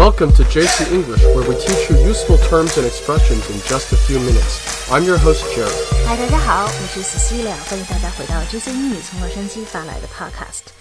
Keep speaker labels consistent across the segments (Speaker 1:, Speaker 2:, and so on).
Speaker 1: Welcome to JC English, where we teach you useful terms and expressions in just a few minutes. I'm your host, Jerry.
Speaker 2: 嗨，大家好，我是 Cecilia，欢迎大家回到 JC 英语从洛杉矶发来的 Podcast。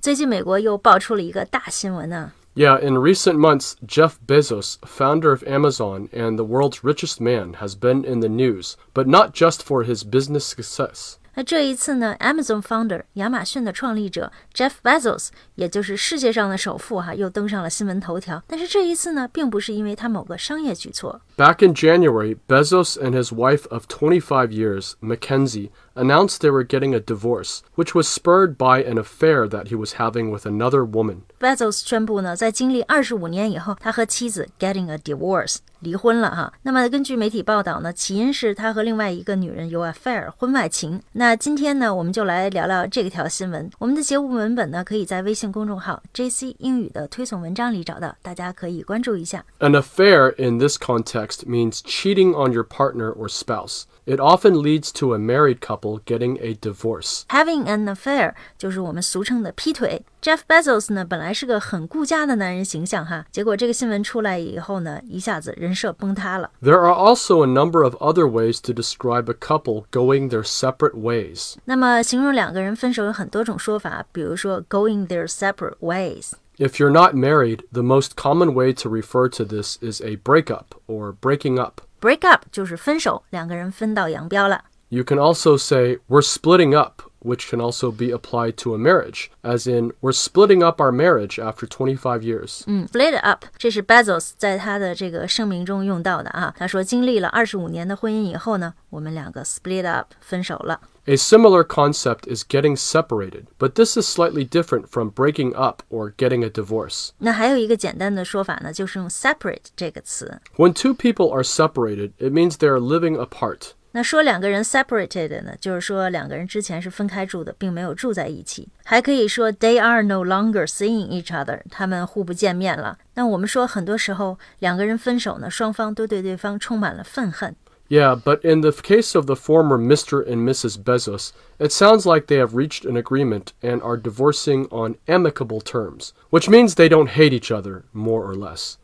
Speaker 2: 最近美国又爆出了一个大新闻呢、
Speaker 1: Yeah, in recent months, Jeff Bezos, founder of Amazon and the world's richest man, has been in the news, but not just for his business success.
Speaker 2: 那这一次呢，Amazon founder 亚马逊的创立者 Jeff Bezos，也就是世界上的首富哈，又登上了新闻头条。但是这一次呢，并不是因为他某个商业举措，
Speaker 1: Back in January, Bezos and his wife of 25 years, Mackenzie, announced they were getting a divorce, which was spurred by an affair that he was having with another woman.
Speaker 2: Bezos 宣布呢，在经历二十五年以后，他和妻子 getting a divorce 离婚了哈。那么根据媒体报道呢，起因是他和另外一个女人有 affair 婚外情。那今天呢，我们就来聊聊这条新闻。我们的节目文本呢，可以在微信公众号 JC 英语的推送文章里找到，大家可以关注一下。
Speaker 1: An affair in this context means cheating on your partner or spouse. It often leads to a married couple getting a divorce.
Speaker 2: Having an affair 就是我们俗称的劈腿。Jeff Bezos 呢，本来 是个很顾家的男人形象哈，结果这个新闻出来以后呢，一下子人设崩塌了。
Speaker 1: There are also a number of other ways to describe a couple going their separate ways.
Speaker 2: 那么形容两个人分手有很多种说法，比如说 going their separate ways。
Speaker 1: If you're not married, the most common way to refer to this is a breakup or breaking up.
Speaker 2: break up 就是分手，两个人分道扬镳了。
Speaker 1: You can also say, we're splitting up, which can also be applied to a marriage, as in, we're splitting up our marriage after 25 years.
Speaker 2: 嗯，split up，这是 Bezos 在他的这个声明中用到的啊。他说，经历了二十五年的婚姻以后呢，我们两个 split up 分手了。
Speaker 1: A similar concept is getting separated, but this is slightly different from breaking up or getting a divorce.
Speaker 2: 那还有一个简单的说法呢，就是用 separate 这个词。
Speaker 1: When two people are separated, it means they are living apart.
Speaker 2: 那说两个人 separated 呢，就是说两个人之前是分开住的，并没有住在一起。还可以说 they are no longer seeing each other，他们互不见面了。那我们说很多时候两个人分手呢，双方都对对方充满了愤恨。
Speaker 1: Yeah, but in the case of the former Mr. and Mrs. Bezos, it sounds like they have reached an agreement and are divorcing on amicable terms, which means they don't hate each other, more or less.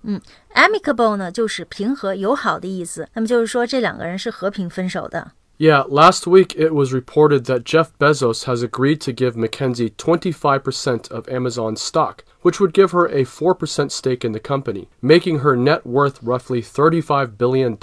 Speaker 2: amicable 呢，就是平和友好的意思。那么就是说这两个人是和平分手的。
Speaker 1: Yeah, last week it was reported that Jeff Bezos has agreed to give Mackenzie 25% of Amazon's stock, which would give her a 4% stake in the company, making her net worth roughly $35 billion.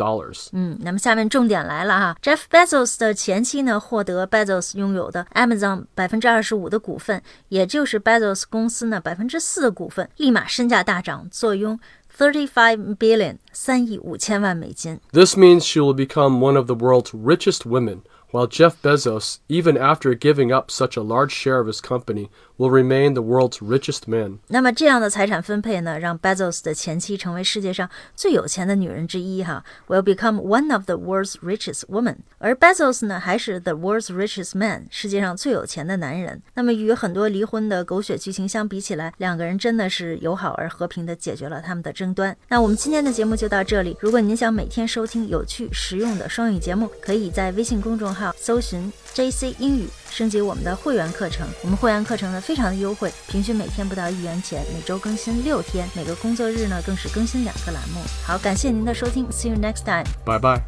Speaker 2: 嗯，那么下面重点来了哈，Jeff Bezos 的前妻呢，获得 Bezos 拥有的 Amazon 百分之二十五的股份，也就是 Bezos 公司呢百分之四的股份，立马身价大涨，坐拥 thirty five billion 三亿五千万美金。
Speaker 1: This means she will become one of the world's richest women, while Jeff Bezos, even after giving up such a large share of his company, will remain the world's richest man.
Speaker 2: 那么这样的财产分配呢，让 Bezos 的前妻成为世界上最有钱的女人之一哈，will become one of the world's richest woman。而 Bezos 呢，还是 the world's richest man，世界上最有钱的男人。那么与很多离婚的狗血剧情相比起来，两个人真的是友好而和平的解决了他们的争端。那我们今天的节目就到这里。如果您想每天收听有趣实用的双语节目，可以在微信公众号 搜寻 JC 英语。升级我们的会员课程，我们会员课程呢非常的优惠，平均每天不到一元钱，每周更新六天，每个工作日呢更是更新两个栏目。好，感谢您的收听，See you next time。
Speaker 1: 拜拜